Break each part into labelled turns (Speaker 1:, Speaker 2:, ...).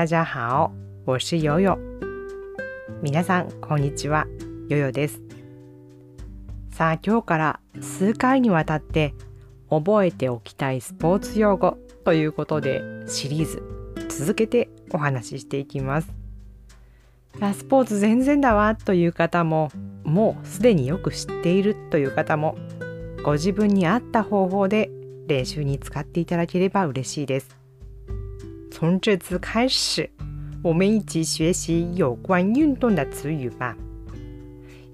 Speaker 1: 大家好，我是悠悠。皆さんこんにちは、ヨヨです。さあ今日から数回にわたって覚えておきたいスポーツ用語ということでシリーズ続けてお話ししていきます。スポーツ全然だわという方ももうすでによく知っているという方もご自分に合った方法で練習に使っていただければ嬉しいです。从这次开始，我们一起学习有关运动的词语吧。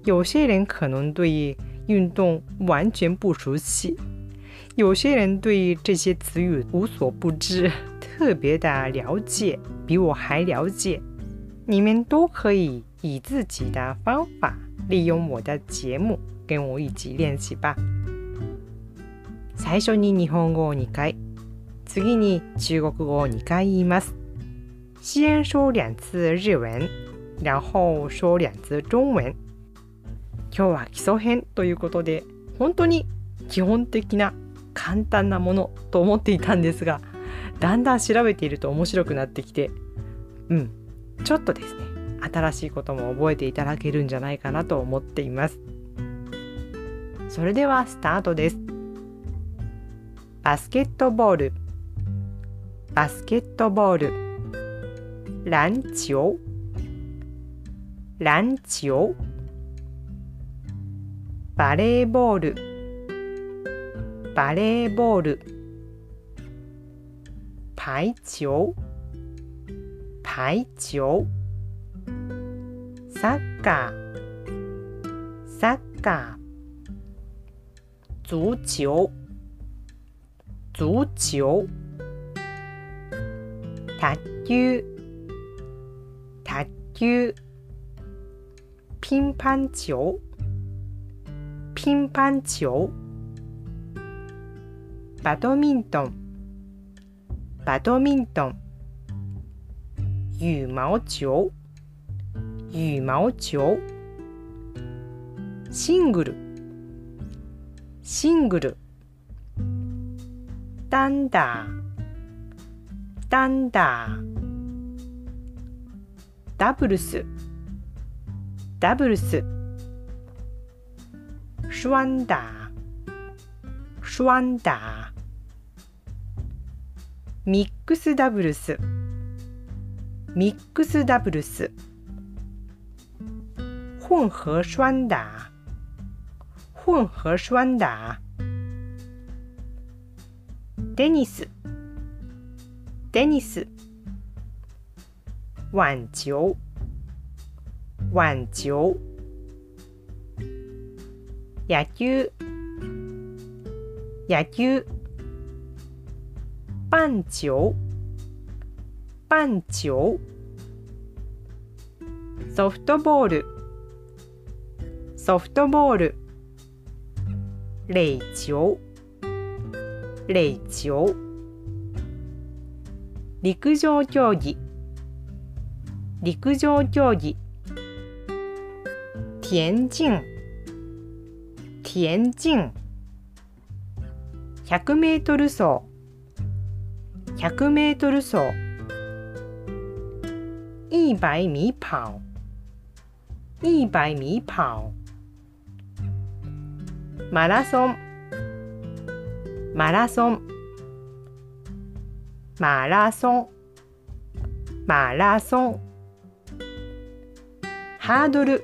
Speaker 1: 有些人可能对运动完全不熟悉，有些人对这些词语无所不知，特别的了解，比我还了解。你们都可以以自己的方法，利用我的节目跟我一起练习吧。最初に日本語を2回。次に中国語を2回言います。先说两次日文、然後说两次中文。今日は基礎編ということで、本当に基本的な簡単なものと思っていたんですが、だんだん調べていると面白くなってきて、うん、ちょっとですね、新しいことも覚えていただけるんじゃないかなと思っています。それではスタートです。バスケットボール。バスケットボール篮球篮球バレーボールバレーボール排球排球サッカーサッカー足球足球卓球。卓球。ピンパンチョピンパンチョバドミントン。バドミントン。羽毛球。羽毛球。シングル。シングル。单打ダブルスダブルスシュワンダーシュワンダーミックスダブルスミックスダブルスフンフーシュワンダ混合双打混合双打テニステニス。网球網球野球。野球。棒球棒球ソフトボール。ソフトボール。壘球壘球陸上競技。陸上競技。田径。田径。100メートル走。100メートル走。一百米跑。一百米跑。マラソン。マラソン。マラソン。マラソン。ハードル。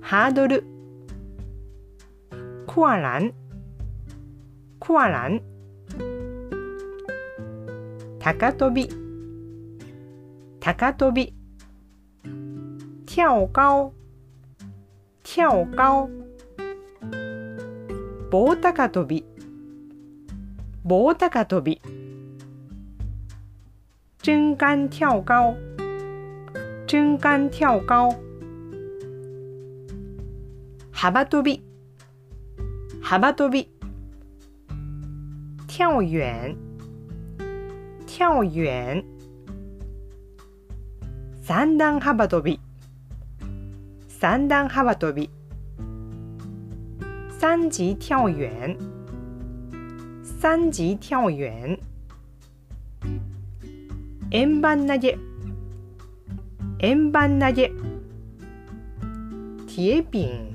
Speaker 1: ハードル。クアラン。クアラン。高跳び。高跳び。跳オカオ棒高跳び。棒高跳び。真杆跳高，真杆跳高，幅跳び，幅跳び，跳远，跳远，三段幅跳び，三段幅跳び，三级跳远，三级跳远。 円盤投げ円盤投げ铁饼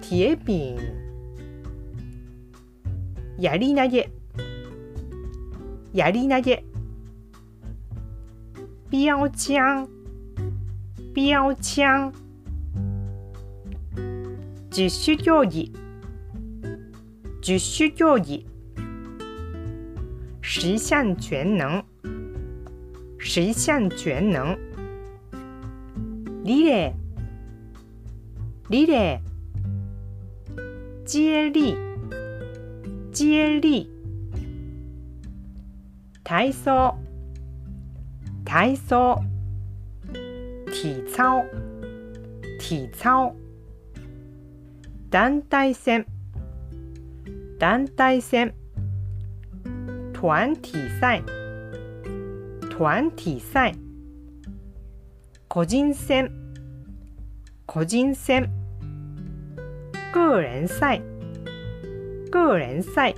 Speaker 1: 铁饼やり投げやり投げ標枪標枪十種競技十種競技十項全能 十項全能リレーリレー接力接力体操体操体操体操団体戦団体戦团体赛 团体赛個人戦個人戦个人赛个人赛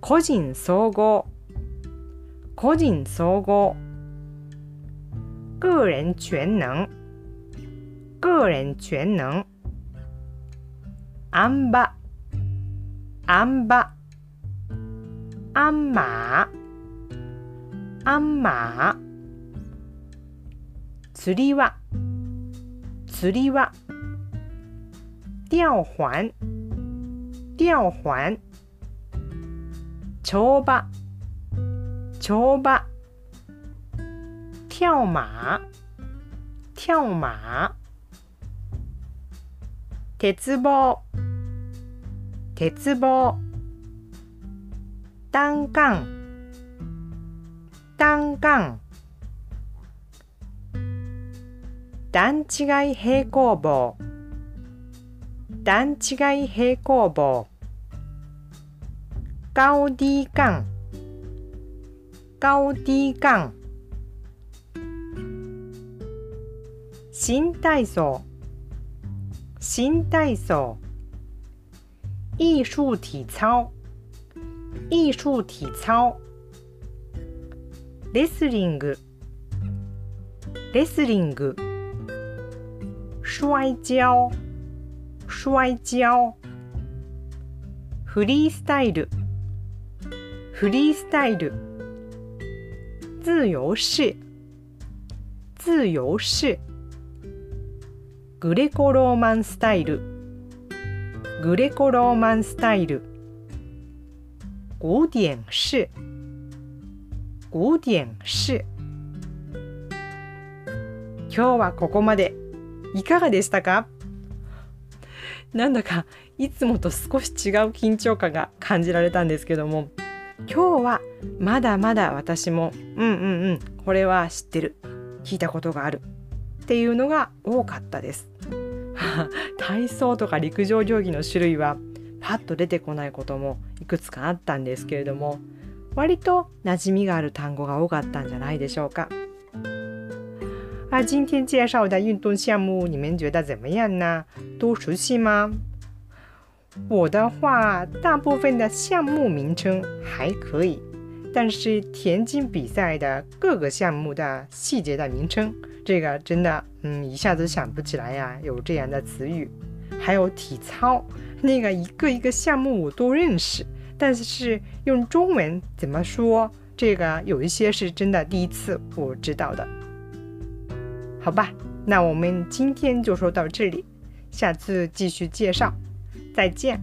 Speaker 1: 個人総合個人総合个人全能个人全能あん馬あん馬あんまあんま。釣り輪釣り輪吊環吊環跳馬跳馬跳馬跳馬鉄棒。鉄棒。单杠。单杠段違い平行棒。段違い平行棒。高低杠高低杠新体操新体操艺术体操。艺术体操。レスリング。レスリング。摔跤摔跤フリースタイル。フリースタイル。自由式自由式グレコローマンスタイル。グレコローマンスタイル。古典式古典式今日はここまで。いかがでしたか？なんだかいつもと少し違う緊張感が感じられたんですけども。今日はまだまだ私もうんうんうんこれは知ってる。聞いたことがある。っていうのが多かったです。体操とか陸上競技の種類はパッと出てこないこともいくつかあったんですけれども。割と馴染みがある単語が多かったんじゃないでしょうか。啊，今天介绍的运动项目，你们觉得怎么样呢？都熟悉吗？我的话，大部分的项目名称还可以，但是田径比赛的各个项目的细节的名称，这个真的，嗯，一下子想不起来呀，有这样的词语。还有体操，那个一个一个项目我都认识， 但是用中文怎么说，这个有一些是真的第一次我知道的。好吧，那我们今天就说到这里，下次继续介绍。再见。